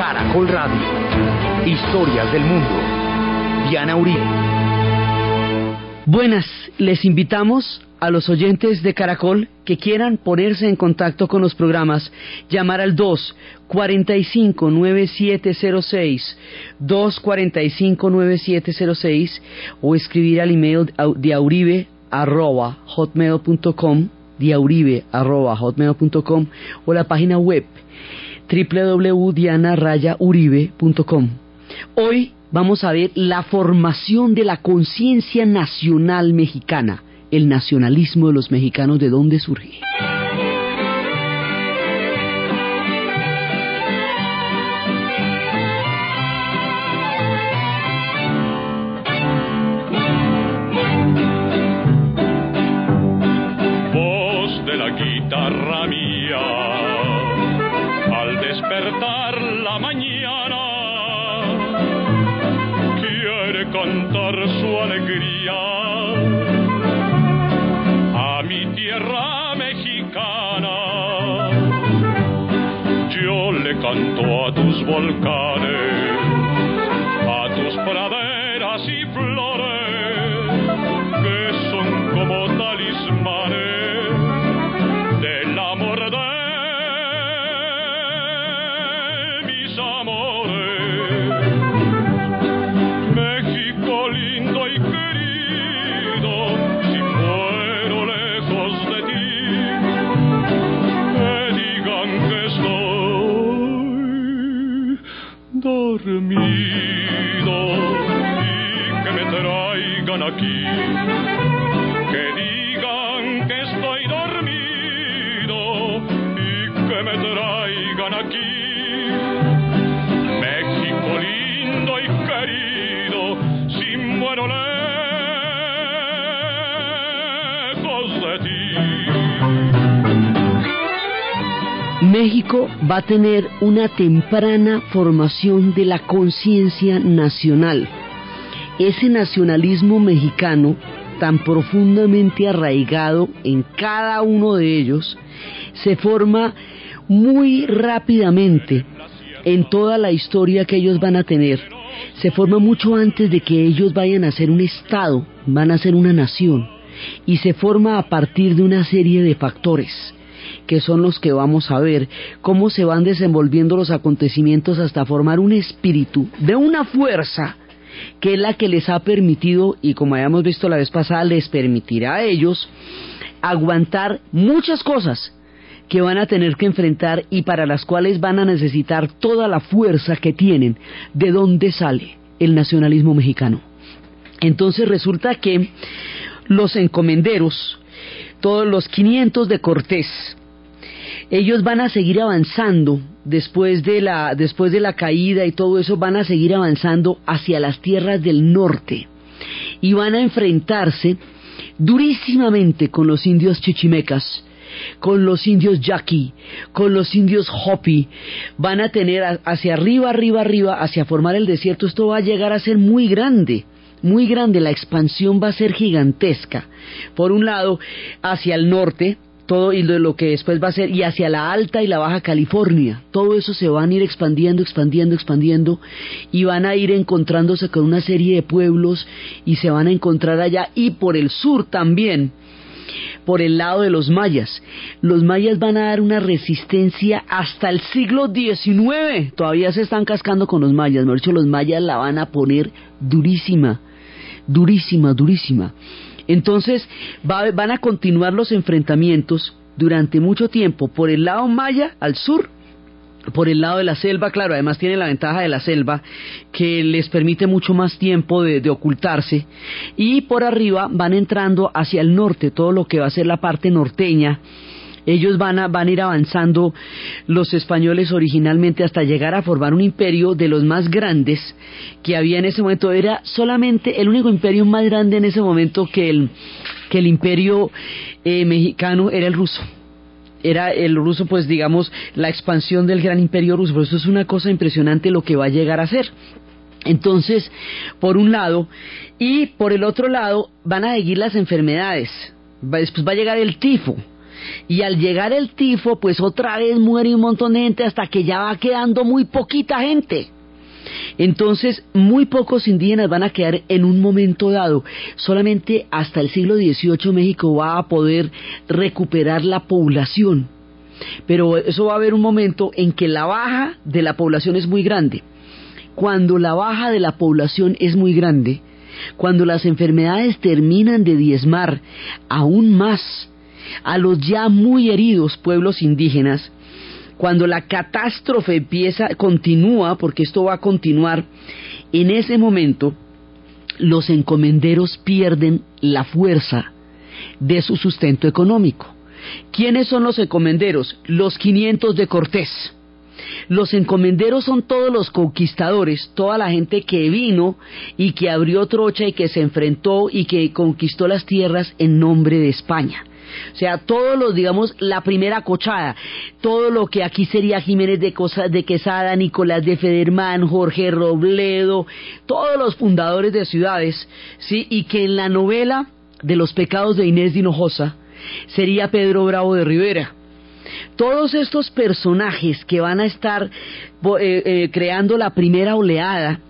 Caracol Radio. Historias del mundo. Diana Uribe. Buenas, les invitamos a los oyentes de Caracol que quieran ponerse en contacto con los programas, llamar al 245-9706, 245-9706 o escribir al email diauribe arroba hotmail.com diauribe o la página web www.dianarayauribe.com Hoy vamos a ver la formación de la conciencia nacional mexicana el nacionalismo de los mexicanos, ¿de dónde surge? volcán. Va a tener una temprana formación de la conciencia nacional. Ese nacionalismo mexicano, tan profundamente arraigado en cada uno de ellos, se forma muy rápidamente en toda la historia que ellos van a tener. Se forma mucho antes de que ellos vayan a ser un Estado, van a ser una nación. Y se forma a partir de una serie de factores que son los que vamos a ver, cómo se van desenvolviendo los acontecimientos hasta formar un espíritu de una fuerza que es la que les ha permitido, y como habíamos visto la vez pasada, les permitirá a ellos aguantar muchas cosas que van a tener que enfrentar y para las cuales van a necesitar toda la fuerza que tienen. ¿De dónde sale el nacionalismo mexicano? Entonces resulta que los encomenderos, todos los 500 de Cortés, ellos van a seguir avanzando después de la después de la caída y todo eso van a seguir avanzando hacia las tierras del norte y van a enfrentarse durísimamente con los indios chichimecas con los indios yaqui, con los indios hopi, van a tener hacia arriba, arriba, arriba, hacia formar el desierto, esto va a llegar a ser muy grande, muy grande, la expansión va a ser gigantesca. Por un lado, hacia el norte, todo y lo que después va a ser, y hacia la alta y la baja California, todo eso se van a ir expandiendo, expandiendo, expandiendo, y van a ir encontrándose con una serie de pueblos, y se van a encontrar allá, y por el sur también, por el lado de los mayas. Los mayas van a dar una resistencia hasta el siglo XIX. Todavía se están cascando con los mayas. De hecho, los mayas la van a poner durísima, durísima, durísima. Entonces va, van a continuar los enfrentamientos durante mucho tiempo por el lado maya al sur por el lado de la selva, claro, además tiene la ventaja de la selva que les permite mucho más tiempo de, de, ocultarse y por arriba van entrando hacia el norte, todo lo que va a ser la parte norteña. Ellos van a, van a ir avanzando los españoles originalmente hasta llegar a formar un imperio de los más grandes que había en ese momento. Era solamente el único imperio más grande en ese momento que el, que el imperio eh, mexicano era el ruso era el ruso, pues digamos, la expansión del gran imperio ruso. Pero eso es una cosa impresionante lo que va a llegar a ser. Entonces, por un lado, y por el otro lado, van a seguir las enfermedades. Después va a llegar el tifo. Y al llegar el tifo, pues otra vez muere un montón de gente hasta que ya va quedando muy poquita gente. Entonces, muy pocos indígenas van a quedar en un momento dado. Solamente hasta el siglo XVIII México va a poder recuperar la población. Pero eso va a haber un momento en que la baja de la población es muy grande. Cuando la baja de la población es muy grande, cuando las enfermedades terminan de diezmar aún más a los ya muy heridos pueblos indígenas, cuando la catástrofe empieza, continúa, porque esto va a continuar, en ese momento los encomenderos pierden la fuerza de su sustento económico. ¿Quiénes son los encomenderos? Los 500 de Cortés. Los encomenderos son todos los conquistadores, toda la gente que vino y que abrió trocha y que se enfrentó y que conquistó las tierras en nombre de España. O sea, todos los, digamos, la primera cochada, todo lo que aquí sería Jiménez de, de Quesada, Nicolás de Federman, Jorge Robledo, todos los fundadores de ciudades, ¿sí? Y que en la novela de los pecados de Inés de Hinojosa sería Pedro Bravo de Rivera. Todos estos personajes que van a estar eh, eh, creando la primera oleada,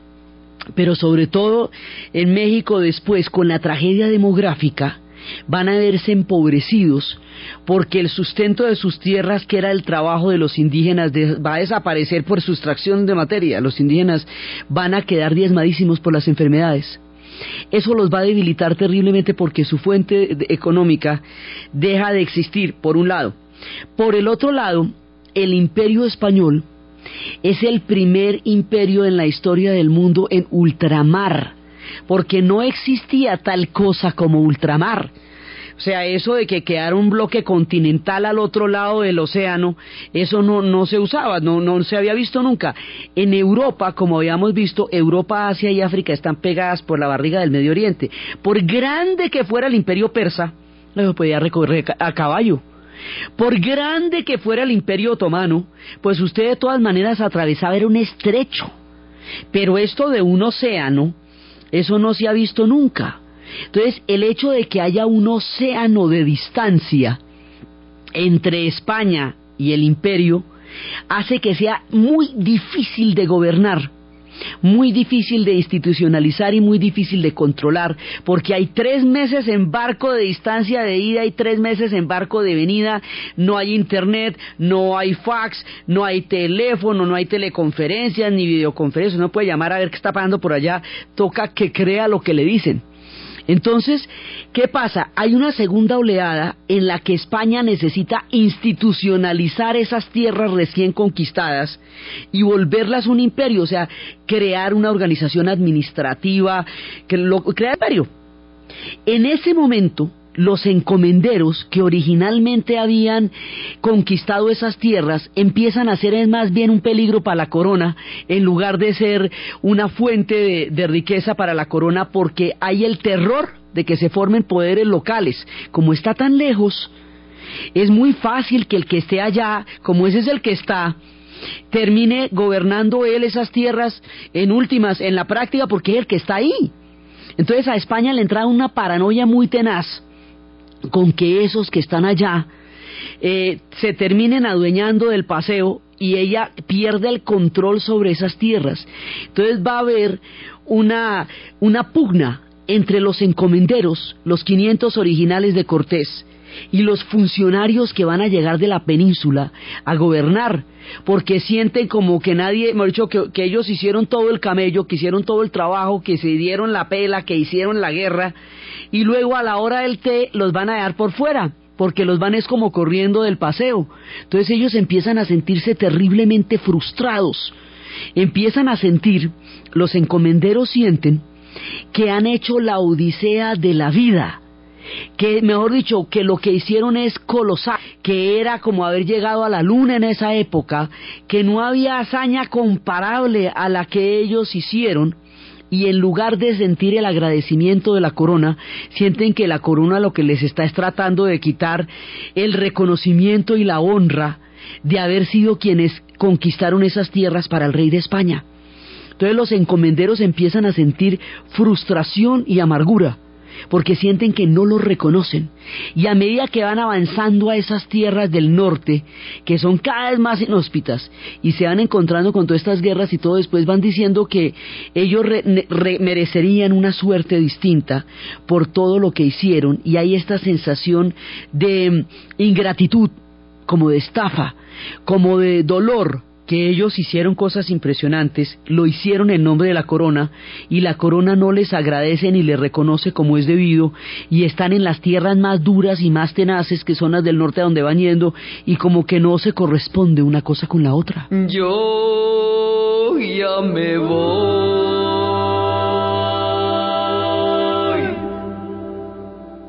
pero sobre todo en México después con la tragedia demográfica, van a verse empobrecidos porque el sustento de sus tierras, que era el trabajo de los indígenas, va a desaparecer por sustracción de materia. Los indígenas van a quedar diezmadísimos por las enfermedades. Eso los va a debilitar terriblemente porque su fuente económica deja de existir, por un lado. Por el otro lado, el imperio español es el primer imperio en la historia del mundo en ultramar porque no existía tal cosa como ultramar. O sea, eso de que quedara un bloque continental al otro lado del océano, eso no, no se usaba, no, no se había visto nunca. En Europa, como habíamos visto, Europa, Asia y África están pegadas por la barriga del Medio Oriente. Por grande que fuera el imperio persa, lo podía recorrer a caballo. Por grande que fuera el imperio otomano, pues usted de todas maneras atravesaba un estrecho. Pero esto de un océano, eso no se ha visto nunca. Entonces, el hecho de que haya un océano de distancia entre España y el imperio hace que sea muy difícil de gobernar muy difícil de institucionalizar y muy difícil de controlar, porque hay tres meses en barco de distancia de ida y tres meses en barco de venida, no hay internet, no hay fax, no hay teléfono, no hay teleconferencias ni videoconferencias, no puede llamar a ver qué está pasando por allá, toca que crea lo que le dicen. Entonces, ¿qué pasa? Hay una segunda oleada en la que España necesita institucionalizar esas tierras recién conquistadas y volverlas un imperio, o sea, crear una organización administrativa, que lo, crear imperio. En ese momento, los encomenderos que originalmente habían conquistado esas tierras empiezan a ser más bien un peligro para la corona en lugar de ser una fuente de, riqueza para la corona porque hay el terror de que se formen poderes locales. Como está tan lejos, es muy fácil que el que esté allá, como ese es el que está, termine gobernando él esas tierras en últimas, en la práctica, porque es el que está ahí. Entonces a España le entra una paranoia muy tenaz con que esos que están allá eh, se terminen adueñando del paseo y ella pierde el control sobre esas tierras. Entonces va a haber una, una pugna entre los encomenderos, los 500 originales de Cortés, y los funcionarios que van a llegar de la península a gobernar, porque sienten como que nadie, hemos dicho, que, ellos hicieron todo el camello, que hicieron todo el trabajo, que se dieron la pela, que hicieron la guerra, y luego a la hora del té los van a dejar por fuera porque los van es como corriendo del paseo. Entonces ellos empiezan a sentirse terriblemente frustrados. Empiezan a sentir, los encomenderos sienten, que han hecho la odisea de la vida. Que, mejor dicho, que lo que hicieron es colosal, que era como haber llegado a la luna en esa época, que no había hazaña comparable a la que ellos hicieron, y en lugar de sentir el agradecimiento de la corona, sienten que la corona lo que les está es tratando de quitar el reconocimiento y la honra de haber sido quienes conquistaron esas tierras para el rey de España. Entonces los encomenderos empiezan a sentir frustración y amargura, porque sienten que no los reconocen. Y a medida que van avanzando a esas tierras del norte, que son cada vez más inhóspitas, y se van encontrando con todas estas guerras y todo, después van diciendo que ellos merecerían una suerte distinta por todo lo que hicieron, y hay esta sensación de mm, ingratitud, como de estafa, como de dolor, que ellos hicieron cosas impresionantes, lo hicieron en nombre de la corona y la corona no les agradece ni les reconoce como es debido y están en las tierras más duras y más tenaces que son las del norte a donde van yendo y como que no se corresponde una cosa con la otra. Yo ya me voy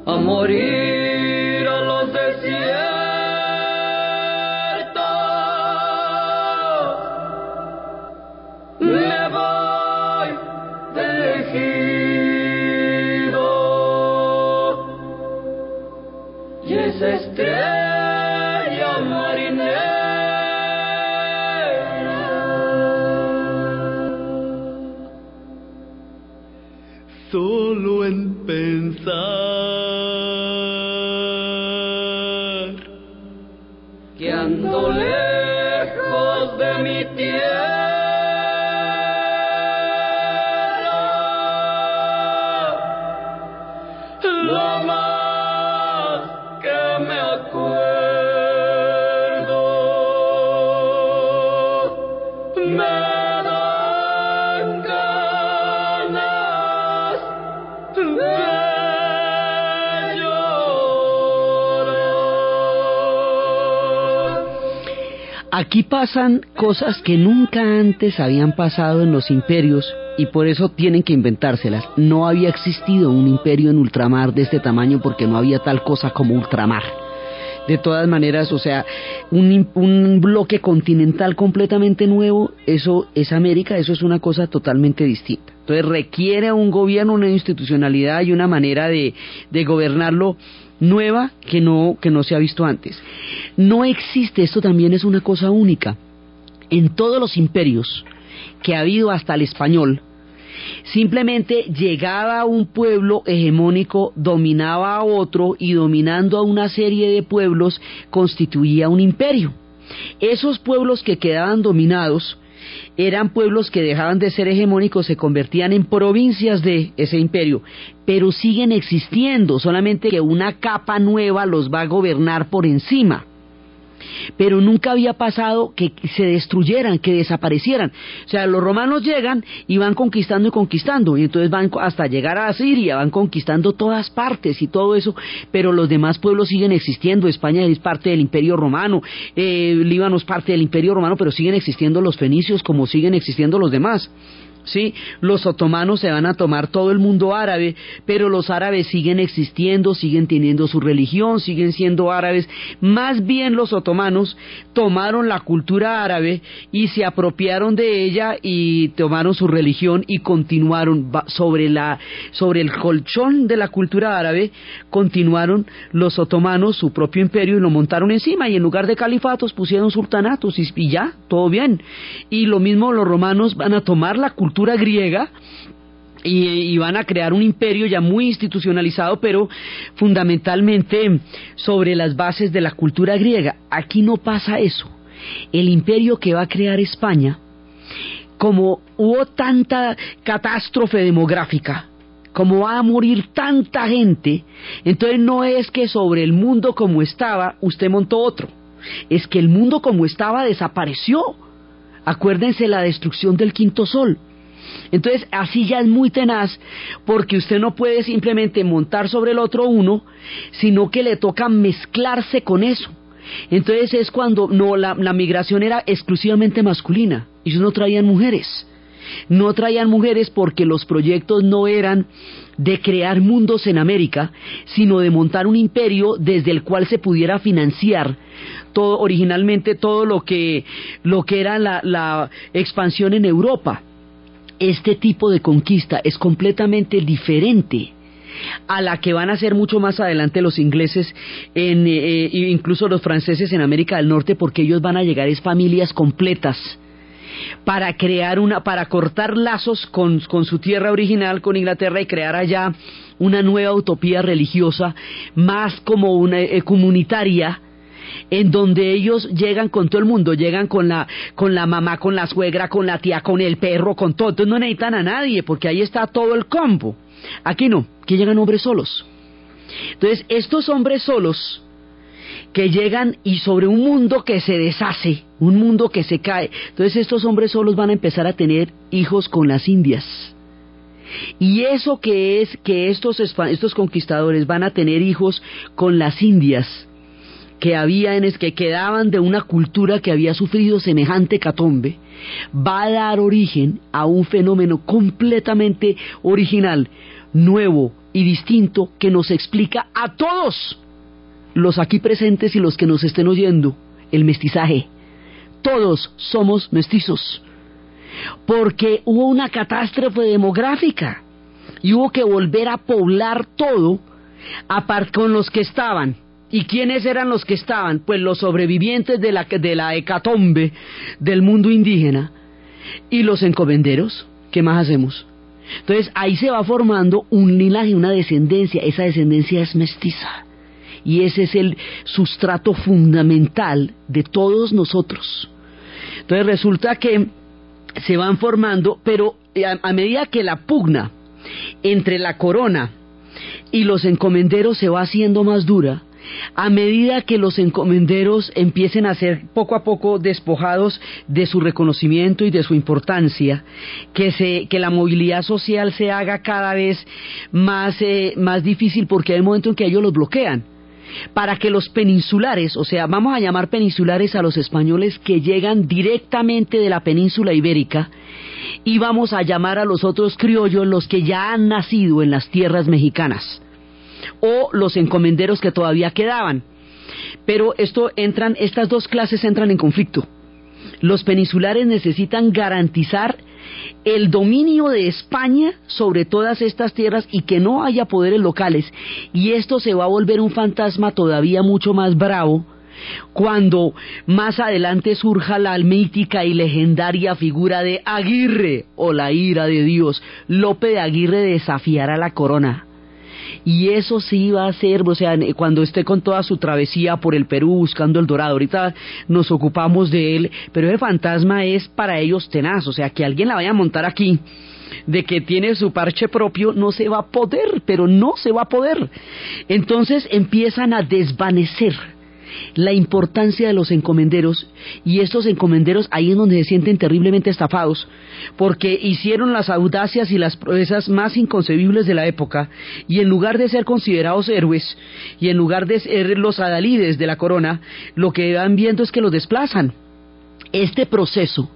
a morir. me voy tejido y esa estrella marinera. Solo en pensar que ando lejos de mi tierra. Aquí pasan cosas que nunca antes habían pasado en los imperios y por eso tienen que inventárselas. No había existido un imperio en ultramar de este tamaño porque no había tal cosa como ultramar. De todas maneras, o sea, un, un bloque continental completamente nuevo, eso es América, eso es una cosa totalmente distinta. Entonces requiere un gobierno, una institucionalidad y una manera de, de gobernarlo nueva que no, que no se ha visto antes. No existe, esto también es una cosa única. En todos los imperios que ha habido hasta el español, simplemente llegaba un pueblo hegemónico, dominaba a otro y dominando a una serie de pueblos constituía un imperio. Esos pueblos que quedaban dominados eran pueblos que dejaban de ser hegemónicos, se convertían en provincias de ese imperio, pero siguen existiendo, solamente que una capa nueva los va a gobernar por encima pero nunca había pasado que se destruyeran, que desaparecieran. O sea, los romanos llegan y van conquistando y conquistando, y entonces van hasta llegar a Siria, van conquistando todas partes y todo eso, pero los demás pueblos siguen existiendo. España es parte del Imperio Romano, eh, Líbano es parte del Imperio Romano, pero siguen existiendo los fenicios como siguen existiendo los demás. ¿Sí? Los otomanos se van a tomar todo el mundo árabe, pero los árabes siguen existiendo, siguen teniendo su religión, siguen siendo árabes. Más bien los otomanos tomaron la cultura árabe y se apropiaron de ella y tomaron su religión y continuaron sobre la sobre el colchón de la cultura árabe, continuaron los otomanos su propio imperio y lo montaron encima y en lugar de califatos pusieron sultanatos y, y ya, todo bien. Y lo mismo los romanos van a tomar la cultura cultura griega y, van a crear un imperio ya muy institucionalizado, pero fundamentalmente sobre las bases de la cultura griega. Aquí no pasa eso. El imperio que va a crear España, como hubo tanta catástrofe demográfica, como va a morir tanta gente, entonces no es que sobre el mundo como estaba usted montó otro, es que el mundo como estaba desapareció. Acuérdense la destrucción del quinto sol. Entonces, así ya es muy tenaz porque usted no puede simplemente montar sobre el otro uno, sino que le toca mezclarse con eso. Entonces es cuando no la, migración era exclusivamente masculina, y ellos no traían mujeres. No traían mujeres porque los proyectos no eran de crear mundos en América, sino de montar un imperio desde el cual se pudiera financiar todo originalmente todo lo que lo que era la expansión en Europa este tipo de conquista es completamente diferente a la que van a hacer mucho más adelante los ingleses, en, eh, incluso los franceses en América del Norte, porque ellos van a llegar es familias completas para crear una, para cortar lazos con, con su tierra original, con Inglaterra, y crear allá una nueva utopía religiosa, más como una eh, comunitaria, en donde ellos llegan con todo el mundo, llegan con la, con la mamá, con la suegra, con la tía, con el perro, con todo. Entonces no necesitan a nadie, porque ahí está todo el combo. Aquí no, aquí llegan hombres solos. Entonces, estos hombres solos que llegan y sobre un mundo que se deshace, un mundo que se cae. Entonces estos hombres solos van a empezar a tener hijos con las indias. Y eso que es que estos, estos conquistadores van a tener hijos con las indias que habían es que quedaban de una cultura que había sufrido semejante catombe, va a dar origen a un fenómeno completamente original, nuevo y distinto que nos explica a todos los aquí presentes y los que nos estén oyendo el mestizaje. Todos somos mestizos. Porque hubo una catástrofe demográfica y hubo que volver a poblar todo aparte con los que estaban. ¿Y quiénes eran los que estaban? Pues los sobrevivientes de la, de la hecatombe del mundo indígena y los encomenderos. ¿Qué más hacemos? Entonces ahí se va formando un linaje, una descendencia. Esa descendencia es mestiza y ese es el sustrato fundamental de todos nosotros. Entonces resulta que se van formando, pero a, medida que la pugna entre la corona y los encomenderos se va haciendo más dura, a medida que los encomenderos empiecen a ser poco a poco despojados de su reconocimiento y de su importancia, que, se, que la movilidad social se haga cada vez más, eh, más difícil porque hay un momento en que ellos los bloquean. Para que los peninsulares, o sea, vamos a llamar peninsulares a los españoles que llegan directamente de la península ibérica, y vamos a llamar a los otros criollos los que ya han nacido en las tierras mexicanas, o los encomenderos que todavía quedaban. Pero esto entran, estas dos clases entran en conflicto. Los peninsulares necesitan garantizar el dominio de España sobre todas estas tierras y que no haya poderes locales. Y esto se va a volver un fantasma todavía mucho más bravo cuando más adelante surja la mítica y legendaria figura de Aguirre o la ira de Dios. Lope de Aguirre desafiará la corona y eso sí va a ser, o sea, cuando esté con toda su travesía por el Perú buscando el dorado, ahorita nos ocupamos de él, pero ese fantasma es para ellos tenaz, o sea, que alguien la vaya a montar aquí de que tiene su parche propio, no se va a poder, pero no se va a poder. Entonces empiezan a desvanecer la importancia de los encomenderos y estos encomenderos ahí es donde se sienten terriblemente estafados porque hicieron las audacias y las proezas más inconcebibles de la época y en lugar de ser considerados héroes y en lugar de ser los adalides de la corona, lo que van viendo es que los desplazan. Este proceso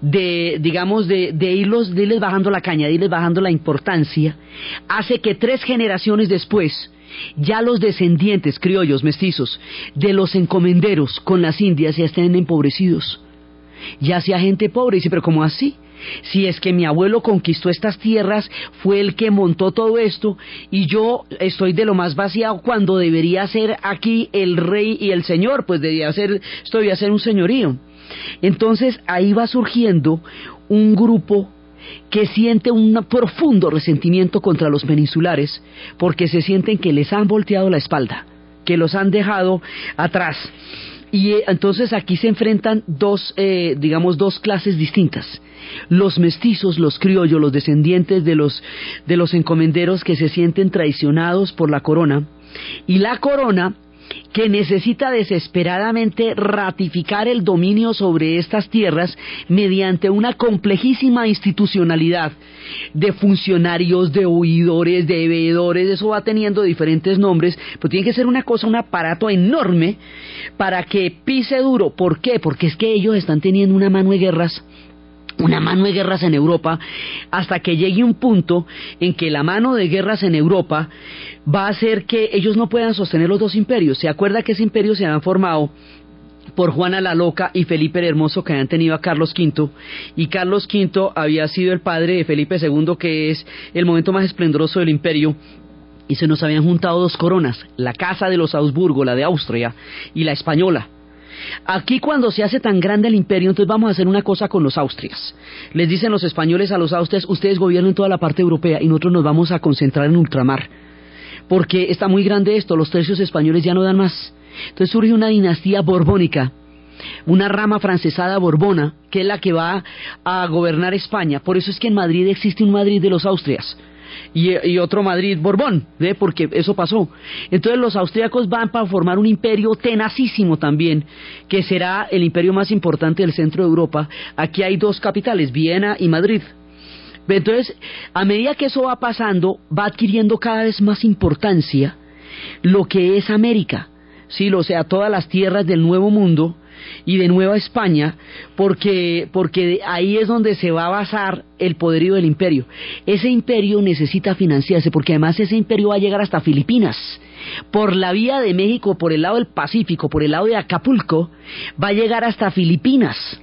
de, digamos, de, irlos, irles bajando la caña, de irles bajando la importancia, hace que tres generaciones después ya los descendientes criollos mestizos de los encomenderos con las indias ya estén empobrecidos. Ya sea gente pobre, dice, pero ¿cómo así? Si es que mi abuelo conquistó estas tierras, fue el que montó todo esto, y yo estoy de lo más vaciado cuando debería ser aquí el rey y el señor, pues debería ser, esto debía ser un señorío. Entonces ahí va surgiendo un grupo que siente un profundo resentimiento contra los peninsulares porque se sienten que les han volteado la espalda, que los han dejado atrás. Y eh, entonces aquí se enfrentan dos, eh, digamos, dos clases distintas. Los mestizos, los criollos, los descendientes de los, de los encomenderos que se sienten traicionados por la corona, y la corona que necesita desesperadamente ratificar el dominio sobre estas tierras mediante una complejísima institucionalidad de funcionarios, de oidores, de veedores, eso va teniendo diferentes nombres, pero tiene que ser una cosa, un aparato enorme para que pise duro. ¿Por qué? Porque es que ellos están teniendo una mano de guerras una mano de guerras en Europa hasta que llegue un punto en que la mano de guerras en Europa va a hacer que ellos no puedan sostener los dos imperios. ¿Se acuerda que ese imperio se habían formado por Juana la Loca y Felipe el Hermoso que habían tenido a Carlos V y Carlos V había sido el padre de Felipe II que es el momento más esplendoroso del imperio y se nos habían juntado dos coronas, la casa de los Augsburgo, la de Austria y la española Aquí cuando se hace tan grande el imperio, entonces vamos a hacer una cosa con los Austrias. Les dicen los españoles a los Austrias, ustedes gobiernan toda la parte europea y nosotros nos vamos a concentrar en ultramar. Porque está muy grande esto, los tercios españoles ya no dan más. Entonces surge una dinastía borbónica, una rama francesada borbona, que es la que va a gobernar España. Por eso es que en Madrid existe un Madrid de los Austrias y, otro Madrid Borbón, ¿ve? porque eso pasó. Entonces los austríacos van para formar un imperio tenacísimo también, que será el imperio más importante del centro de Europa. Aquí hay dos capitales, Viena y Madrid. Entonces, a medida que eso va pasando, va adquiriendo cada vez más importancia lo que es América. Sí, o sea, todas las tierras del Nuevo Mundo y de Nueva España, porque, porque ahí es donde se va a basar el poderío del imperio. Ese imperio necesita financiarse, porque además ese imperio va a llegar hasta Filipinas. Por la vía de México, por el lado del Pacífico, por el lado de Acapulco, va a llegar hasta Filipinas.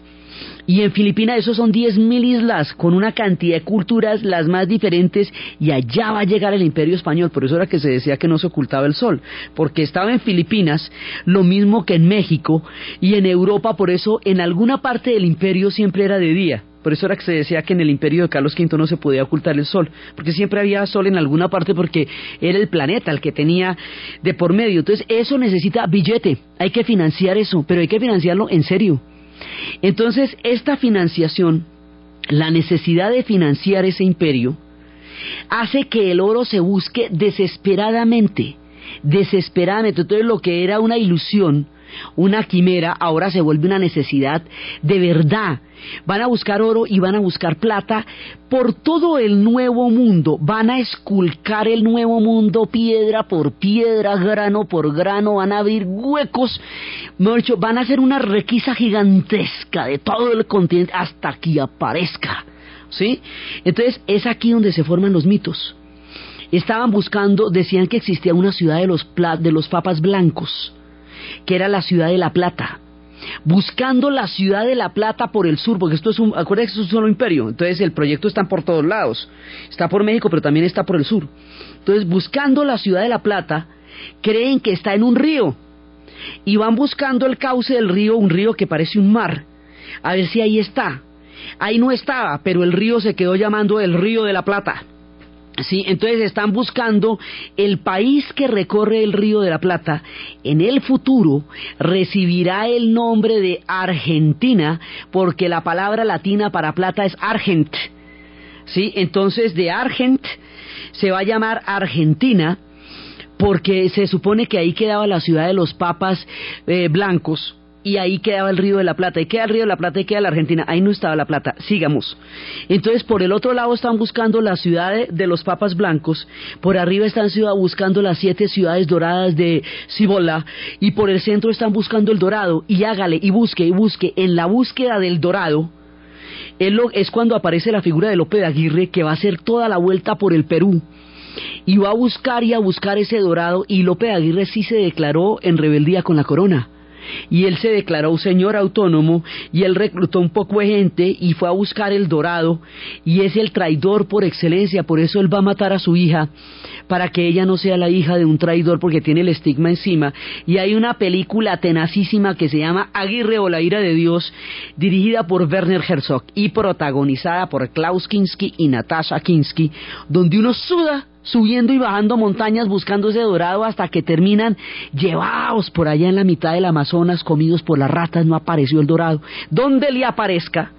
Y en Filipinas esos son 10.000 islas con una cantidad de culturas las más diferentes y allá va a llegar el imperio español. Por eso era que se decía que no se ocultaba el sol, porque estaba en Filipinas lo mismo que en México y en Europa, por eso en alguna parte del imperio siempre era de día. Por eso era que se decía que en el imperio de Carlos V no se podía ocultar el sol, porque siempre había sol en alguna parte porque era el planeta el que tenía de por medio. Entonces eso necesita billete, hay que financiar eso, pero hay que financiarlo en serio. Entonces, esta financiación, la necesidad de financiar ese imperio, hace que el oro se busque desesperadamente, desesperadamente. Entonces, lo que era una ilusión, una quimera, ahora se vuelve una necesidad de verdad. Van a buscar oro y van a buscar plata por todo el nuevo mundo. Van a esculcar el nuevo mundo piedra por piedra, grano por grano. Van a abrir huecos. van a hacer una requisa gigantesca de todo el continente hasta que aparezca. ¿Sí? Entonces es aquí donde se forman los mitos. Estaban buscando, decían que existía una ciudad de los, de los papas blancos que era la ciudad de La Plata. Buscando la ciudad de La Plata por el sur, porque esto es un, acuérdense que es un solo imperio, entonces el proyecto está por todos lados. Está por México, pero también está por el sur. Entonces, buscando la ciudad de La Plata, creen que está en un río y van buscando el cauce del río, un río que parece un mar, a ver si ahí está. Ahí no estaba, pero el río se quedó llamando el río de la Plata. Sí, entonces están buscando el país que recorre el río de la Plata, en el futuro recibirá el nombre de Argentina, porque la palabra latina para plata es argent. Sí, entonces de argent se va a llamar Argentina, porque se supone que ahí quedaba la ciudad de los papas eh, blancos, y ahí quedaba el río de la Plata, y queda el río de la Plata y queda la Argentina, ahí no estaba la Plata, sigamos. Entonces por el otro lado están buscando la ciudad de, los papas blancos, por arriba están buscando las siete ciudades doradas de Cibola, y por el centro están buscando el dorado, y hágale, y busque, y busque, en la búsqueda del dorado, es cuando aparece la figura de Lope de Aguirre que va a hacer toda la vuelta por el Perú. Y va a buscar y a buscar ese dorado. Y Lope de Aguirre sí se declaró en rebeldía con la corona y él se declaró señor autónomo y él reclutó un poco de gente y fue a buscar el dorado. Y es el traidor por excelencia, por eso él va a matar a su hija para que ella no sea la hija de un traidor porque tiene el estigma encima. Y hay una película tenacísima que se llama Aguirre o la ira de Dios dirigida por Werner Herzog y protagonizada por Klaus Kinski y Natasha Kinski donde uno suda subiendo y bajando montañas buscando ese dorado hasta que terminan llevados por allá en la mitad del Amazonas, comidos por las ratas, no apareció el dorado. Donde le aparezca,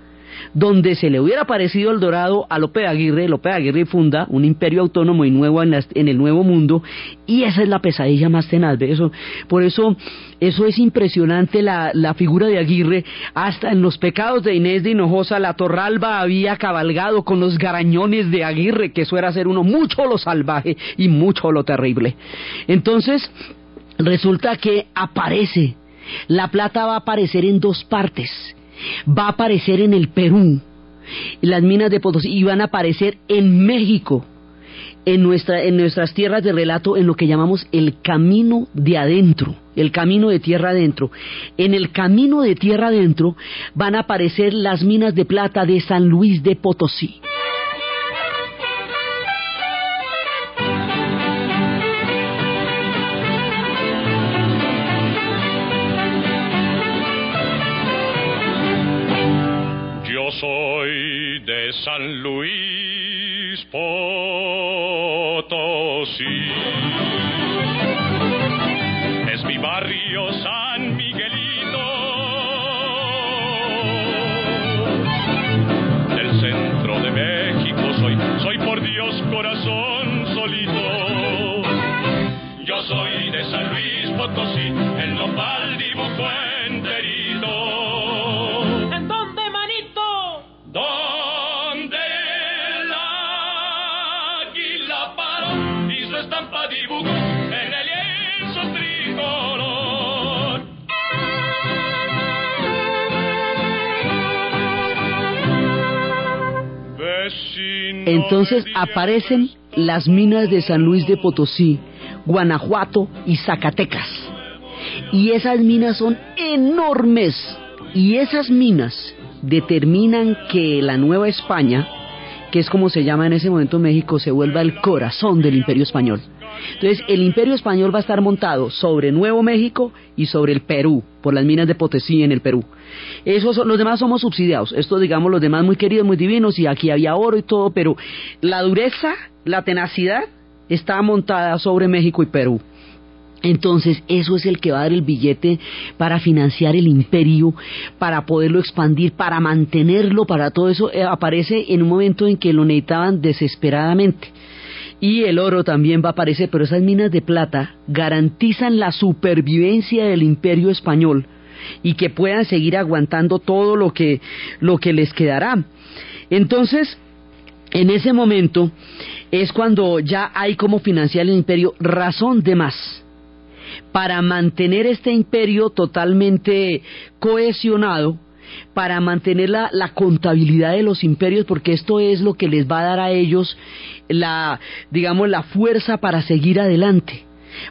donde se le hubiera parecido el dorado a Lope de Aguirre, Lope de Aguirre funda un imperio autónomo y nuevo en, el nuevo mundo, y esa es la pesadilla más tenaz. Eso, por eso, eso es impresionante la, la figura de Aguirre. Hasta en los pecados de Inés de Hinojosa, la Torralba había cabalgado con los garañones de Aguirre, que era ser uno mucho lo salvaje y mucho lo terrible. Entonces, resulta que aparece, la plata va a aparecer en dos partes va a aparecer en el Perú, las minas de Potosí, y van a aparecer en México, en, nuestra, en nuestras tierras de relato, en lo que llamamos el camino de adentro, el camino de tierra adentro. En el camino de tierra adentro van a aparecer las minas de plata de San Luis de Potosí. De Entonces aparecen las minas de San Luis de Potosí, Guanajuato y Zacatecas. Y esas minas son enormes. Y esas minas determinan que la Nueva España, que es como se llama en ese momento México, se vuelva el corazón del imperio español. Entonces, el imperio español va a estar montado sobre Nuevo México y sobre el Perú, por las minas de Potosí en el Perú. Esos los demás somos subsidiados. Estos, digamos, los demás muy queridos, muy divinos, y aquí había oro y todo, pero la dureza, la tenacidad, está montada sobre México y Perú. Entonces, eso es el que va a dar el billete para financiar el imperio, para poderlo expandir, para mantenerlo, para todo eso. eh, aparece en un momento en que lo necesitaban desesperadamente. Y el oro también va a aparecer, pero esas minas de plata garantizan la supervivencia del imperio español y que puedan seguir aguantando todo lo que, lo que les quedará. Entonces, en ese momento es cuando ya hay como financiar el imperio razón de más para mantener este imperio totalmente cohesionado, para mantener la, contabilidad de los imperios, porque esto es lo que les va a dar a ellos la, digamos, la fuerza para seguir adelante.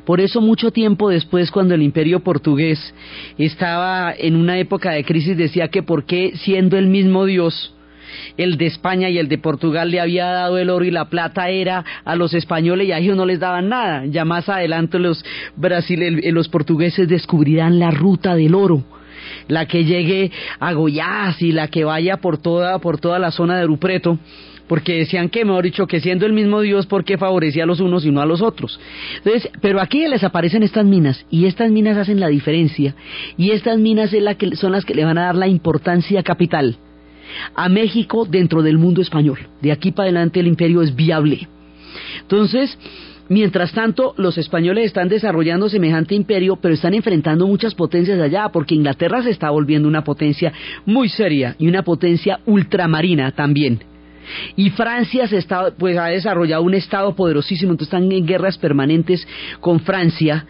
Por eso mucho tiempo después, cuando el imperio portugués estaba en una época de crisis, decía que por qué siendo el mismo Dios, el de España y el de Portugal le había dado el oro y la plata era a los españoles y a ellos no les daban nada. Ya más adelante los, Brasil, los portugueses descubrirán la ruta del oro la que llegue a Goiás y la que vaya por toda, por toda la zona de Rupreto, porque decían que, mejor dicho, que siendo el mismo Dios, ¿por qué favorecía a los unos y no a los otros? Entonces, pero aquí les aparecen estas minas, y estas minas hacen la diferencia, y estas minas es la que, son las que le van a dar la importancia capital a México dentro del mundo español. De aquí para adelante el imperio es viable. Entonces, Mientras tanto, los españoles están desarrollando semejante imperio, pero están enfrentando muchas potencias allá, porque Inglaterra se está volviendo una potencia muy seria y una potencia ultramarina también. Y Francia se está, pues, ha desarrollado un estado poderosísimo, entonces están en guerras permanentes con Francia.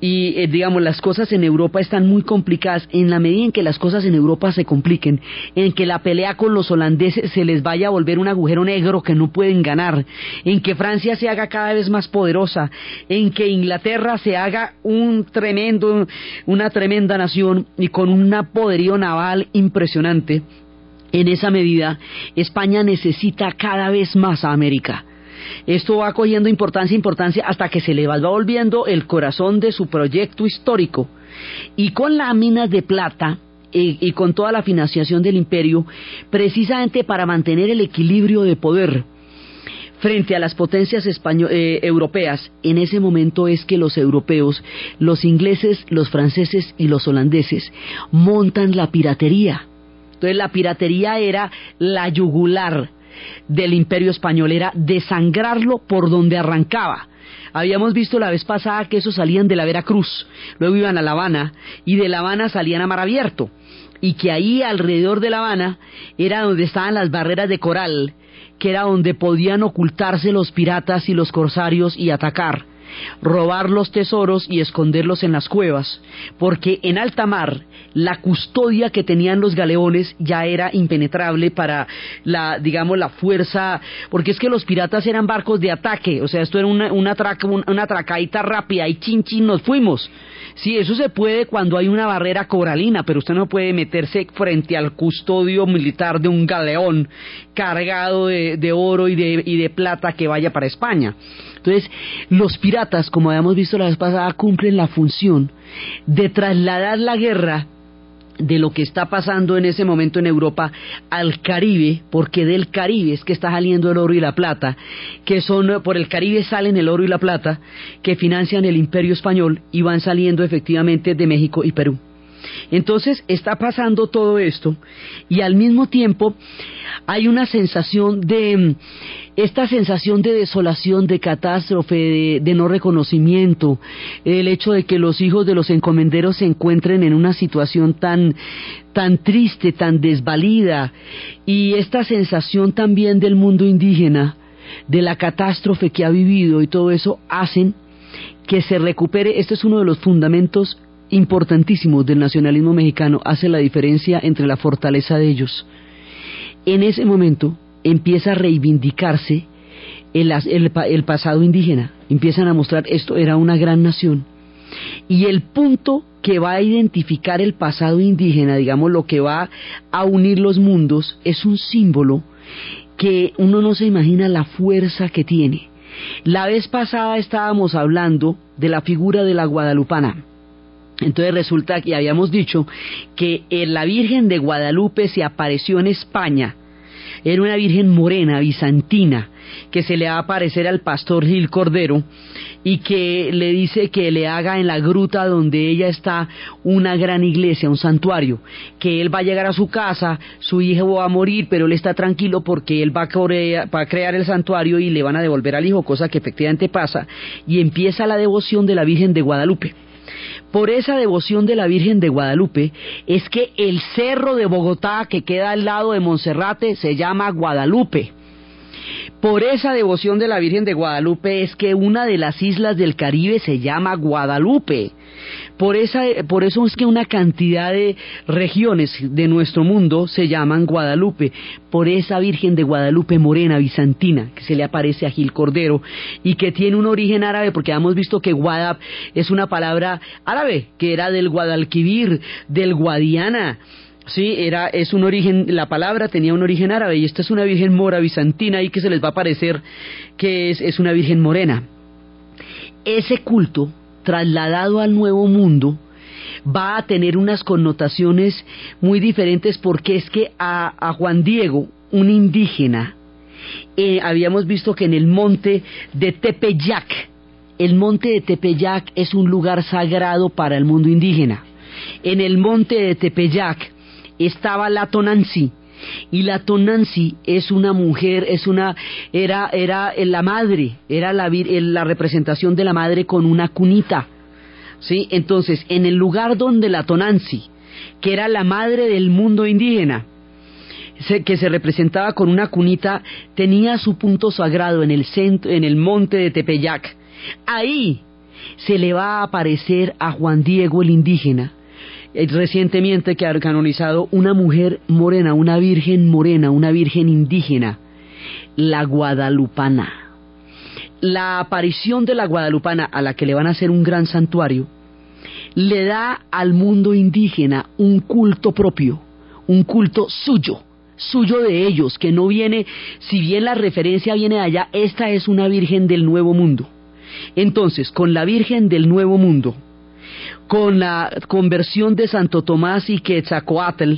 Y eh, digamos, las cosas en Europa están muy complicadas. En la medida en que las cosas en Europa se compliquen, en que la pelea con los holandeses se les vaya a volver un agujero negro que no pueden ganar, en que Francia se haga cada vez más poderosa, en que Inglaterra se haga un tremendo, una tremenda nación y con un poderío naval impresionante, en esa medida, España necesita cada vez más a América. Esto va cogiendo importancia, importancia, hasta que se le va volviendo el corazón de su proyecto histórico. Y con las minas de plata y, con toda la financiación del imperio, precisamente para mantener el equilibrio de poder frente a las potencias eh, europeas, en ese momento es que los europeos, los ingleses, los franceses y los holandeses montan la piratería. Entonces la piratería era la yugular del imperio español, era desangrarlo por donde arrancaba. Habíamos visto la vez pasada que esos salían de la Veracruz, luego iban a La Habana y de La Habana salían a Mar Abierto y que ahí alrededor de La Habana era donde estaban las barreras de coral, que era donde podían ocultarse los piratas y los corsarios y atacar, robar los tesoros y esconderlos en las cuevas, porque en alta mar la custodia que tenían los galeones ya era impenetrable para la, digamos, la fuerza, porque es que los piratas eran barcos de ataque, o sea, esto era una, una, traca, una, tracadita rápida y chin chin nos fuimos. Sí, eso se puede cuando hay una barrera coralina, pero usted no puede meterse frente al custodio militar de un galeón cargado de, de oro y de, y de plata que vaya para España. Entonces, los piratas, como habíamos visto la vez pasada, cumplen la función de trasladar la guerra de lo que está pasando en ese momento en Europa al Caribe, porque del Caribe es que está saliendo el oro y la plata, que son, por el Caribe salen el oro y la plata, que financian el imperio español y van saliendo efectivamente de México y Perú. Entonces está pasando todo esto y al mismo tiempo hay una sensación de esta sensación de desolación, de catástrofe, de, no reconocimiento, el hecho de que los hijos de los encomenderos se encuentren en una situación tan tan triste, tan desvalida y esta sensación también del mundo indígena, de la catástrofe que ha vivido y todo eso hacen que se recupere, este es uno de los fundamentos importantísimos del nacionalismo mexicano, hace la diferencia entre la fortaleza de ellos. En ese momento empieza a reivindicarse el, el, pasado indígena, empiezan a mostrar esto era una gran nación. Y el punto que va a identificar el pasado indígena, digamos lo que va a unir los mundos, es un símbolo que uno no se imagina la fuerza que tiene. La vez pasada estábamos hablando de la figura de la guadalupana. Entonces resulta que habíamos dicho que eh, la Virgen de Guadalupe se apareció en España. Era una Virgen morena, bizantina, que se le va a aparecer al pastor Gil Cordero y que le dice que le haga en la gruta donde ella está una gran iglesia, un santuario, que él va a llegar a su casa, su hijo va a morir, pero él está tranquilo porque él va a, va a crear el santuario y le van a devolver al hijo, cosa que efectivamente pasa, y empieza la devoción de la Virgen de Guadalupe. Por esa devoción de la Virgen de Guadalupe es que el cerro de Bogotá que queda al lado de Monserrate se llama Guadalupe. Por esa devoción de la Virgen de Guadalupe es que una de las islas del Caribe se llama Guadalupe. Por, esa, por eso es que una cantidad de regiones de nuestro mundo se llaman Guadalupe, por esa Virgen de Guadalupe morena, bizantina, que se le aparece a Gil Cordero y que tiene un origen árabe, porque hemos visto que Guadab es una palabra árabe, que era del Guadalquivir, del Guadiana, Sí, era, es un origen, la palabra tenía un origen árabe y esta es una virgen mora bizantina y que se les va a parecer que es, es una virgen morena. Ese culto, trasladado al nuevo mundo, va a tener unas connotaciones muy diferentes porque es que a, a Juan Diego, un indígena, eh, habíamos visto que en el monte de Tepeyac, el monte de Tepeyac es un lugar sagrado para el mundo indígena. En el monte de Tepeyac estaba la Tonancy. Y la Tonancy es una mujer, es una, era, era la madre, era la, la representación de la madre con una cunita. ¿Sí? Entonces, en el lugar donde la Tonancy, que era la madre del mundo indígena, que se representaba con una cunita, tenía su punto sagrado en el centro, en el monte de Tepeyac. Ahí se le va a aparecer a Juan Diego el indígena, eh, recientemente que ha canonizado una mujer morena, una virgen morena, una virgen indígena, la guadalupana. La aparición de la guadalupana, a la que le van a hacer un gran santuario, le da al mundo indígena un culto propio, un culto suyo, suyo de ellos, que no viene, si bien la referencia viene de allá, esta es una virgen del nuevo mundo. Entonces, con la virgen del nuevo mundo, con la conversión de Santo Tomás y Quetzalcoatl,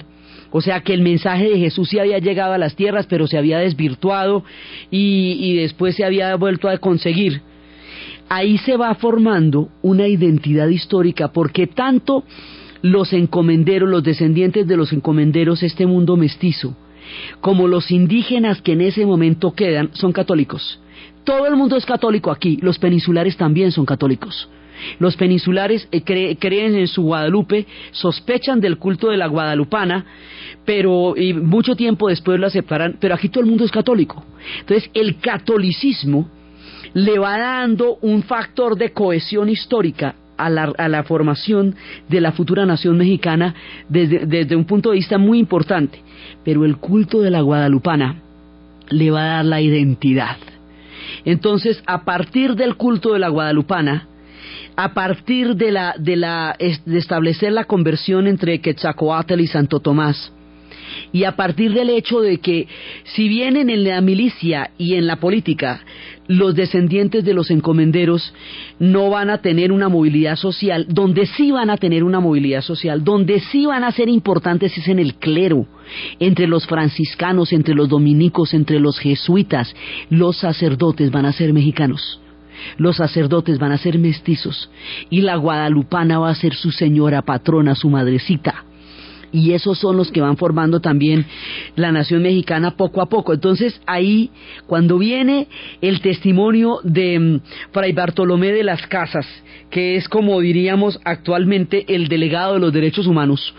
o sea que el mensaje de Jesús sí había llegado a las tierras, pero se había desvirtuado y, y después se había vuelto a conseguir. Ahí se va formando una identidad histórica, porque tanto los encomenderos, los descendientes de los encomenderos, este mundo mestizo, como los indígenas que en ese momento quedan, son católicos. Todo el mundo es católico aquí, los peninsulares también son católicos. Los peninsulares eh, creen en su Guadalupe, sospechan del culto de la guadalupana, pero y mucho tiempo después lo aceptarán, pero aquí todo el mundo es católico. Entonces el catolicismo le va dando un factor de cohesión histórica a la, formación de la futura nación mexicana desde, desde un punto de vista muy importante. Pero el culto de la guadalupana le va a dar la identidad. Entonces, a partir del culto de la guadalupana, a partir de, la, de, la, establecer la conversión entre Quetzalcoatl y Santo Tomás, y a partir del hecho de que si vienen en la milicia y en la política los descendientes de los encomenderos no van a tener una movilidad social, donde sí van a tener una movilidad social, donde sí van a ser importantes es en el clero, entre los franciscanos, entre los dominicos, entre los jesuitas, los sacerdotes van a ser mexicanos. Los sacerdotes van a ser mestizos y la guadalupana va a ser su señora patrona, su madrecita y esos son los que van formando también la nación mexicana poco a poco. Entonces ahí, cuando viene el testimonio de mm, Fray Bartolomé de las Casas, que es como diríamos actualmente el delegado de los derechos humanos,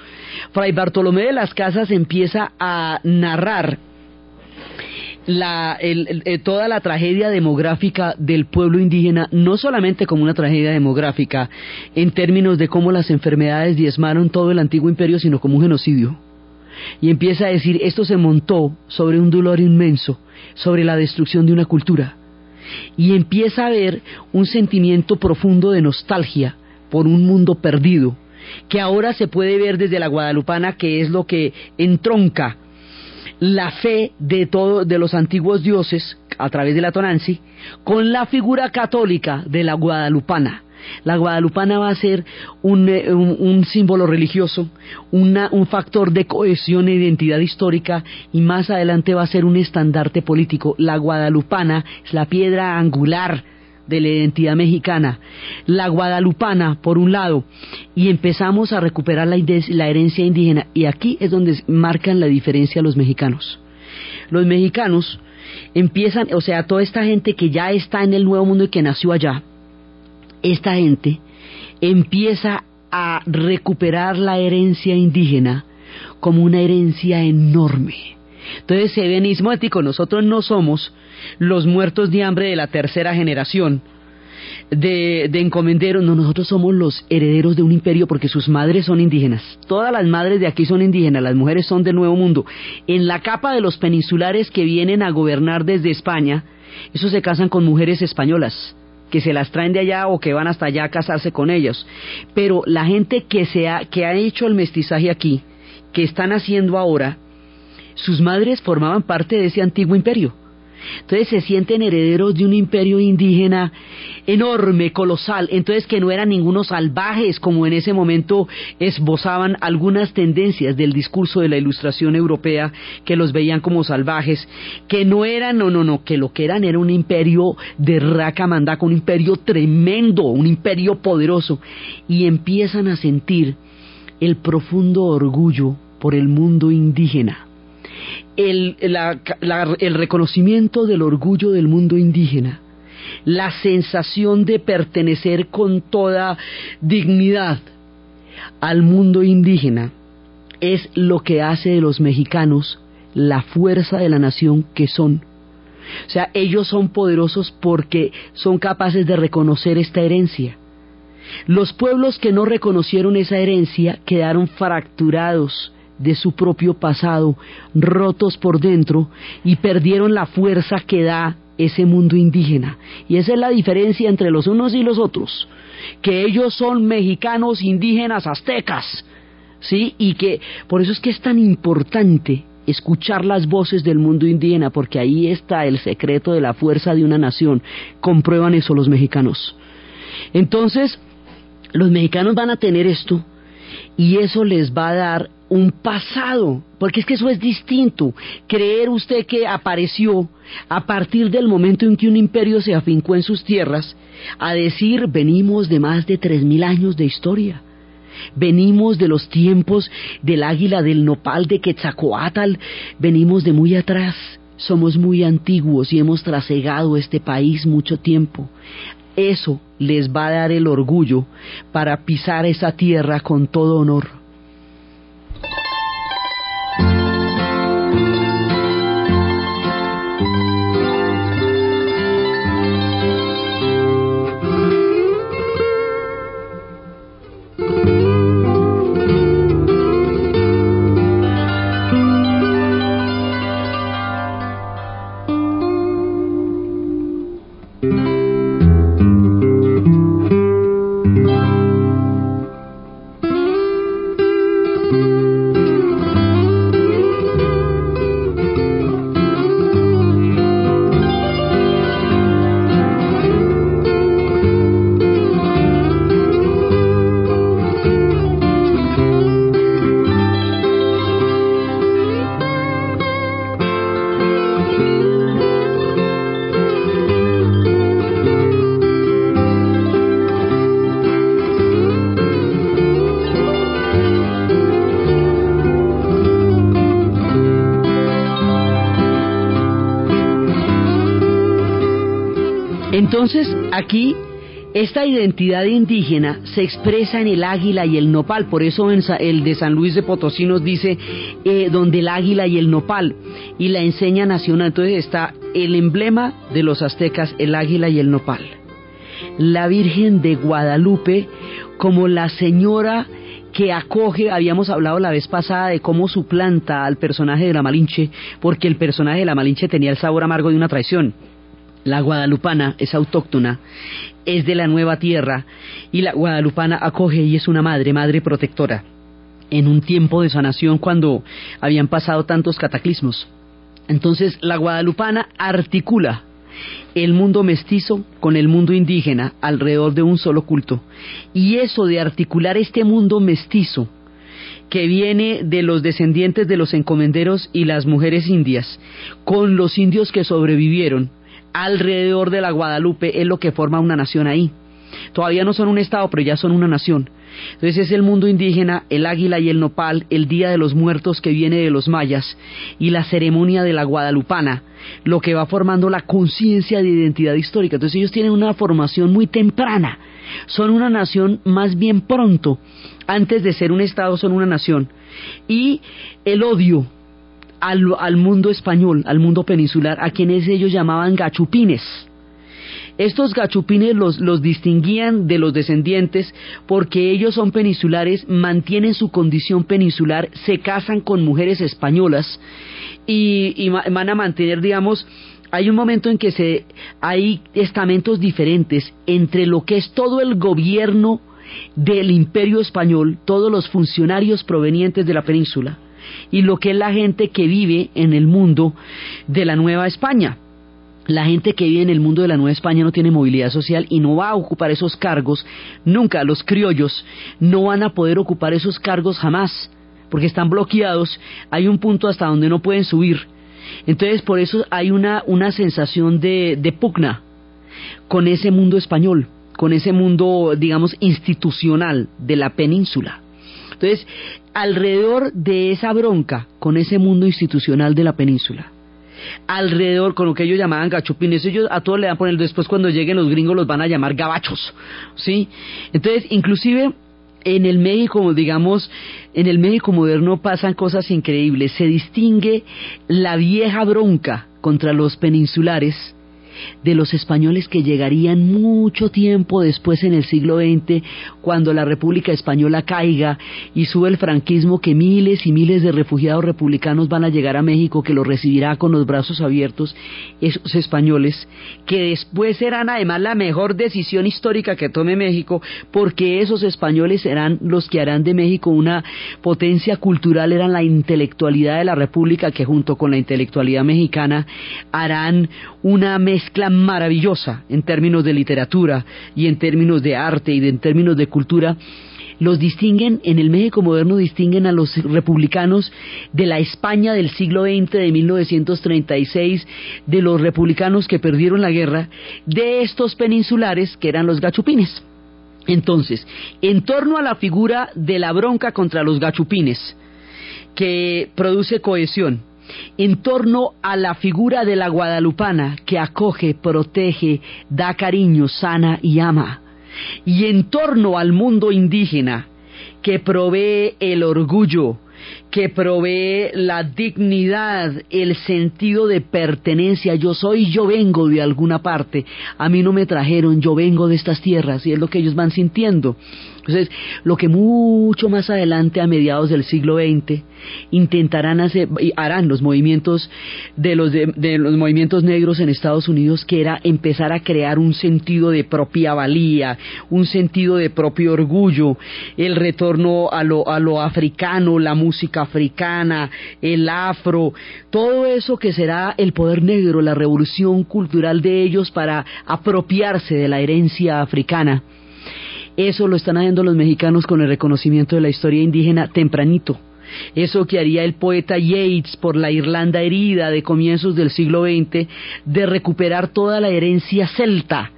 Fray Bartolomé de las Casas empieza a narrar la, eh, toda la tragedia demográfica del pueblo indígena, no solamente como una tragedia demográfica en términos de cómo las enfermedades diezmaron todo el antiguo imperio, sino como un genocidio. Y empieza a decir, esto se montó sobre un dolor inmenso, sobre la destrucción de una cultura. Y empieza a haber un sentimiento profundo de nostalgia por un mundo perdido, que ahora se puede ver desde la guadalupana, que es lo que entronca la fe de todos de los antiguos dioses a través de la Tonanzi con la figura católica de la guadalupana. La guadalupana va a ser un, eh, símbolo religioso, un factor de cohesión e identidad histórica y más adelante va a ser un estandarte político. La guadalupana es la piedra angular de la identidad mexicana, la guadalupana por un lado, y empezamos a recuperar la, la herencia indígena, y aquí es donde marcan la diferencia los mexicanos. Los mexicanos empiezan, o sea, toda esta gente que ya está en el nuevo mundo y que nació allá, esta gente empieza a recuperar la herencia indígena como una herencia enorme. Entonces se ven ismótico, nosotros no somos los muertos de hambre de la tercera generación de, de encomenderos, no, nosotros somos los herederos de un imperio porque sus madres son indígenas. Todas las madres de aquí son indígenas, las mujeres son del Nuevo Mundo. En la capa de los peninsulares que vienen a gobernar desde España, esos se casan con mujeres españolas que se las traen de allá o que van hasta allá a casarse con ellos. Pero la gente que, se ha, que ha hecho el mestizaje aquí, que están haciendo ahora, sus madres formaban parte de ese antiguo imperio. Entonces se sienten herederos de un imperio indígena enorme, colosal, entonces que no eran ningunos salvajes como en ese momento esbozaban algunas tendencias del discurso de la ilustración europea que los veían como salvajes, que no eran, no, no, no, que lo que eran era un imperio de raca mandaca, un imperio tremendo, un imperio poderoso, y empiezan a sentir el profundo orgullo por el mundo indígena el, reconocimiento del orgullo del mundo indígena, la sensación de pertenecer con toda dignidad al mundo indígena, es lo que hace de los mexicanos la fuerza de la nación que son. O sea, ellos son poderosos porque son capaces de reconocer esta herencia. Los pueblos que no reconocieron esa herencia quedaron fracturados, de su propio pasado, rotos por dentro y perdieron la fuerza que da ese mundo indígena. Y esa es la diferencia entre los unos y los otros, que ellos son mexicanos, indígenas, aztecas, ¿sí? Y que por eso es que es tan importante escuchar las voces del mundo indígena, porque ahí está el secreto de la fuerza de una nación. Comprueban eso los mexicanos. Entonces, los mexicanos van a tener esto y eso les va a dar un pasado, porque es que eso es distinto. Creer usted que apareció a partir del momento en que un imperio se afincó en sus tierras, a decir venimos de más de tres mil años de historia. Venimos de los tiempos del águila del nopal de Quetzalcoatl, venimos de muy atrás, somos muy antiguos y hemos trasegado este país mucho tiempo. Eso les va a dar el orgullo para pisar esa tierra con todo honor. Aquí esta identidad indígena se expresa en el águila y el nopal, por eso el de San Luis de Potosí nos dice eh, donde el águila y el nopal, y la enseña nacional. Entonces está el emblema de los aztecas, el águila y el nopal. La Virgen de Guadalupe como la señora que acoge, habíamos hablado la vez pasada de cómo suplanta al personaje de la Malinche, porque el personaje de la Malinche tenía el sabor amargo de una traición la guadalupana es autóctona, es de la nueva tierra y la guadalupana acoge y es una madre, madre protectora, en un tiempo de sanación cuando habían pasado tantos cataclismos. Entonces la guadalupana articula el mundo mestizo con el mundo indígena alrededor de un solo culto. Y eso de articular este mundo mestizo que viene de los descendientes de los encomenderos y las mujeres indias con los indios que sobrevivieron, alrededor de la Guadalupe es lo que forma una nación ahí. Todavía no son un estado, pero ya son una nación. Entonces es el mundo indígena, el águila y el nopal, el Día de los Muertos que viene de los mayas y la ceremonia de la guadalupana, lo que va formando la conciencia de identidad histórica. Entonces ellos tienen una formación muy temprana, son una nación más bien pronto, antes de ser un estado son una nación. Y el odio al, mundo español, al mundo peninsular, a quienes ellos llamaban gachupines. Estos gachupines los, distinguían de los descendientes porque ellos son peninsulares, mantienen su condición peninsular, se casan con mujeres españolas y, y, van a mantener, digamos, hay un momento en que se, hay estamentos diferentes entre lo que es todo el gobierno del imperio español, todos los funcionarios provenientes de la península, y lo que es la gente que vive en el mundo de la Nueva España. La gente que vive en el mundo de la Nueva España no tiene movilidad social y no va a ocupar esos cargos nunca. Los criollos no van a poder ocupar esos cargos jamás, porque están bloqueados. Hay un punto hasta donde no pueden subir. Entonces, por eso hay una, una sensación de, de pugna con ese mundo español, con ese mundo, digamos, institucional de la península. Entonces, alrededor de esa bronca con ese mundo institucional de la península, alrededor con lo que ellos llamaban gachupines, ellos a todos le van a poner, después cuando lleguen los gringos los van a llamar gabachos, ¿sí? Entonces, inclusive en el México, digamos, en el México moderno pasan cosas increíbles, se distingue la vieja bronca contra los peninsulares, de los españoles que llegarían mucho tiempo después en el siglo XX, cuando la República Española caiga y sube el franquismo, que miles y miles de refugiados republicanos van a llegar a México, que los recibirá con los brazos abiertos, esos españoles, que después serán además la mejor decisión histórica que tome México, porque esos españoles serán los que harán de México una potencia cultural, eran la intelectualidad de la República, que junto con la intelectualidad mexicana harán una mezcla maravillosa en términos de literatura y en términos de arte y en términos de cultura, los distinguen, en el México moderno distinguen a los republicanos de la España del siglo XX, de 1936, de los republicanos que perdieron la guerra, de estos peninsulares que eran los gachupines. Entonces, en torno a la figura de la bronca contra los gachupines, que produce cohesión, en torno a la figura de la guadalupana que acoge, protege, da cariño, sana y ama, y en torno al mundo indígena que provee el orgullo, que provee la dignidad, el sentido de pertenencia. Yo soy, yo vengo de alguna parte. A mí no me trajeron, yo vengo de estas tierras y es lo que ellos van sintiendo. Entonces, lo que mucho más adelante, a mediados del siglo XX, intentarán hacer, harán los movimientos de los, de, los movimientos negros en Estados Unidos, que era empezar a crear un sentido de propia valía, un sentido de propio orgullo, el retorno a lo, a lo africano, la música africana, el afro, todo eso que será el poder negro, la revolución cultural de ellos para apropiarse de la herencia africana. Eso lo están haciendo los mexicanos con el reconocimiento de la historia indígena tempranito. Eso que haría el poeta Yeats por la Irlanda herida de comienzos del siglo XX, de recuperar toda la herencia celta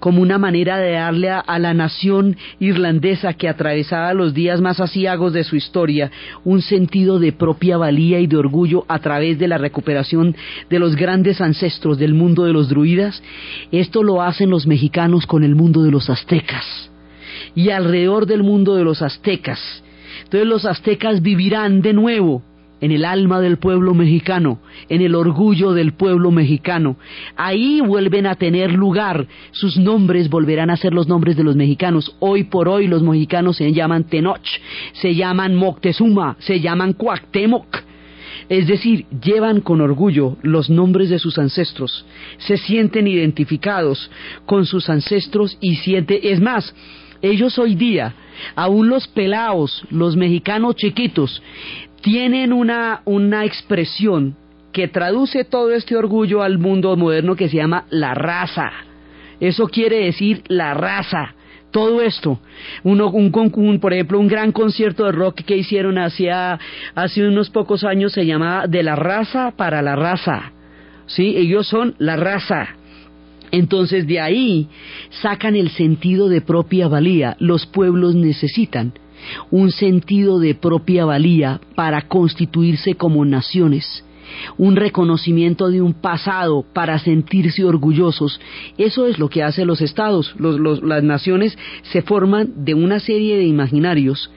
como una manera de darle a, a, la nación irlandesa que atravesaba los días más asiagos de su historia un sentido de propia valía y de orgullo a través de la recuperación de los grandes ancestros del mundo de los druidas, esto lo hacen los mexicanos con el mundo de los aztecas y alrededor del mundo de los aztecas. Entonces los aztecas vivirán de nuevo en el alma del pueblo mexicano, en el orgullo del pueblo mexicano. Ahí vuelven a tener lugar, sus nombres volverán a ser los nombres de los mexicanos. Hoy por hoy los mexicanos se llaman Tenoch, se llaman Moctezuma, se llaman Cuauhtémoc. Es decir, llevan con orgullo los nombres de sus ancestros, se sienten identificados con sus ancestros y sienten, es más, ellos hoy día, aún los pelaos, los mexicanos chiquitos, tienen una, una expresión que traduce todo este orgullo al mundo moderno que se llama la raza. Eso quiere decir la raza. Todo esto, uno, un, un, por ejemplo, un gran concierto de rock que hicieron hacia, hace unos pocos años se llamaba De la raza para la raza. ¿Sí? Ellos son la raza. Entonces de ahí sacan el sentido de propia valía. Los pueblos necesitan un sentido de propia valía para constituirse como naciones, un reconocimiento de un pasado para sentirse orgullosos. Eso es lo que hacen los estados. las naciones se forman de una serie de imaginarios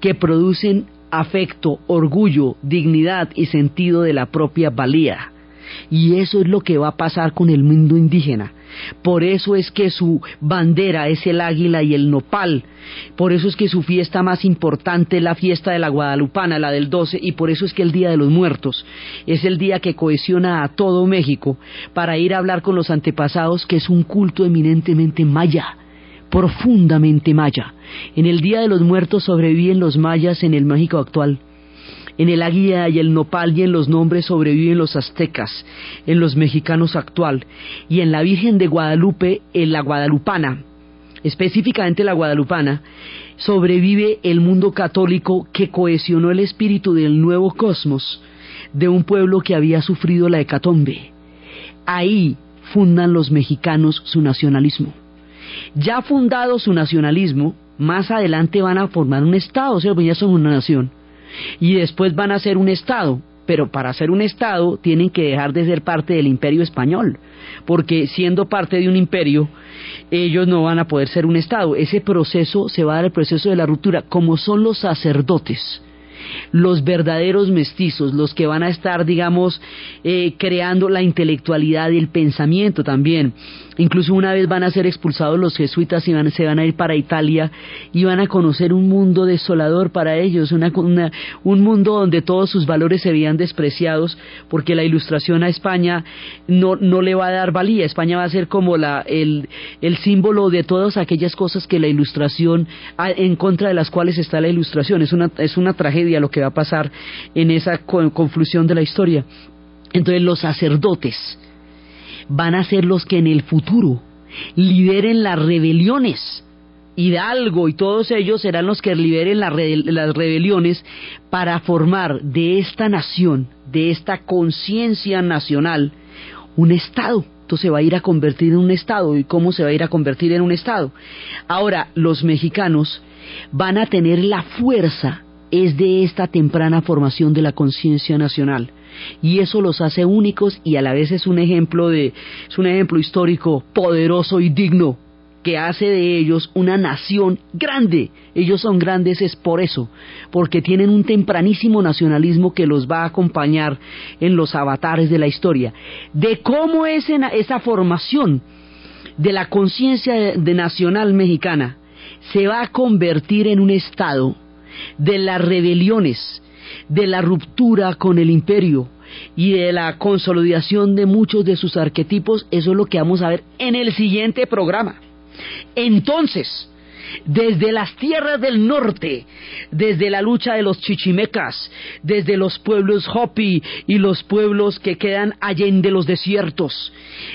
que producen afecto, orgullo, dignidad y sentido de la propia valía. Y eso es lo que va a pasar con el mundo indígena. Por eso es que su bandera es el águila y el nopal. Por eso es que su fiesta más importante es la fiesta de la Guadalupana, la del 12, y por eso es que el Día de los Muertos es el día que cohesiona a todo México para ir a hablar con los antepasados, que es un culto eminentemente maya profundamente maya. En el Día de los Muertos sobreviven los mayas en el México actual en el águila y el nopal y en los nombres sobreviven los aztecas, en los mexicanos actual, y en la Virgen de Guadalupe, en la guadalupana, específicamente la guadalupana, sobrevive el mundo católico que cohesionó el espíritu del nuevo cosmos de un pueblo que había sufrido la hecatombe. Ahí fundan los mexicanos su nacionalismo. Ya fundado su nacionalismo, más adelante van a formar un Estado, o sea, pues ya son una nación y después van a ser un Estado. Pero para ser un Estado tienen que dejar de ser parte del imperio español, porque siendo parte de un imperio, ellos no van a poder ser un Estado. Ese proceso se va a dar el proceso de la ruptura, como son los sacerdotes los verdaderos mestizos, los que van a estar, digamos, eh, creando la intelectualidad y el pensamiento también. Incluso una vez van a ser expulsados los jesuitas y van, se van a ir para Italia y van a conocer un mundo desolador para ellos, un mundo donde todos sus valores se veían despreciados porque la ilustración a España no, no le va a dar valía. España va a ser como la, el, el símbolo de todas aquellas cosas que la ilustración, en contra de las cuales está la ilustración. Es una, es una tragedia lo que va a pasar en esa conflusión de la historia. Entonces los sacerdotes van a ser los que en el futuro lideren las rebeliones. Hidalgo y todos ellos serán los que lideren las rebeliones para formar de esta nación, de esta conciencia nacional, un Estado. Entonces se va a ir a convertir en un Estado. ¿Y cómo se va a ir a convertir en un Estado? Ahora, los mexicanos van a tener la fuerza es de esta temprana formación de la conciencia nacional y eso los hace únicos y a la vez es un ejemplo de es un ejemplo histórico poderoso y digno que hace de ellos una nación grande. Ellos son grandes es por eso, porque tienen un tempranísimo nacionalismo que los va a acompañar en los avatares de la historia. De cómo es esa formación de la conciencia nacional mexicana se va a convertir en un Estado de las rebeliones, de la ruptura con el imperio y de la consolidación de muchos de sus arquetipos, eso es lo que vamos a ver en el siguiente programa. Entonces, desde las tierras del norte, desde la lucha de los chichimecas, desde los pueblos Hopi y los pueblos que quedan allende los desiertos,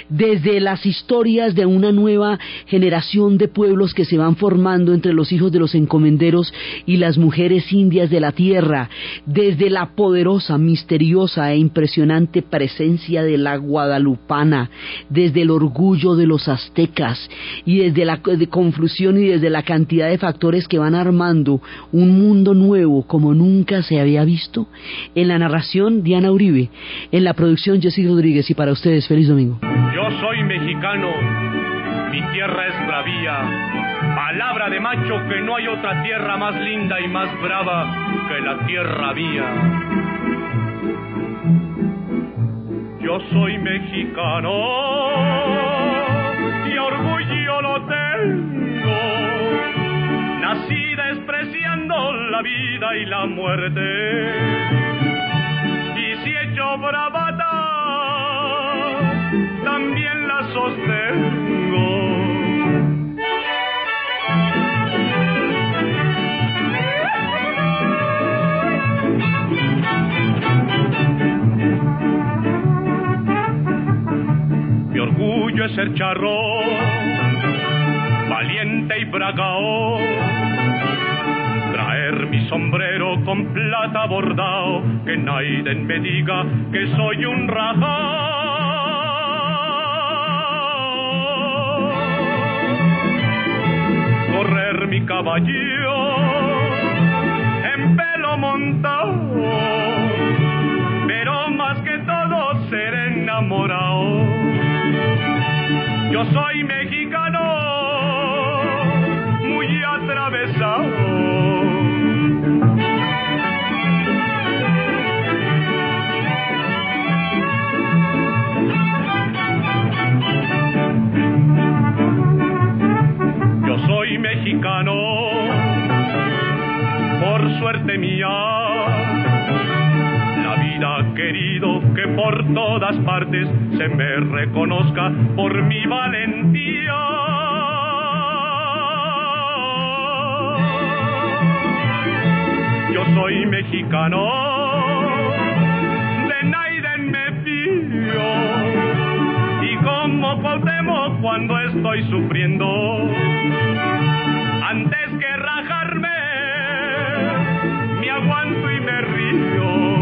desde las historias de una nueva generación de pueblos que se van formando entre los hijos de los encomenderos y las mujeres indias de la tierra, desde la poderosa, misteriosa e impresionante presencia de la guadalupana, desde el orgullo de los aztecas y desde la confusión y desde la cantidad de factores que van armando un mundo nuevo como nunca se había visto. En la narración, Diana Uribe. En la producción, Jessy Rodríguez. Y para ustedes, feliz domingo. Yo soy mexicano. Mi tierra es bravía. Palabra de macho que no hay otra tierra más linda y más brava que la tierra mía. Yo soy mexicano y orgullo lo tengo. La vida y la muerte. Y si he hecho bravata, también la sostengo. Mi orgullo es ser charro, valiente y bragao. Mi sombrero con plata bordao, que nadie me diga que soy un rajao. Correr mi caballo en pelo montado, pero más que todo ser enamorado. Yo soy suerte mía. La vida querido que por todas partes se me reconozca por mi valentía. Yo soy mexicano, de Naiden me fío, y como Cuauhtémoc cuando estoy sufriendo, Señor.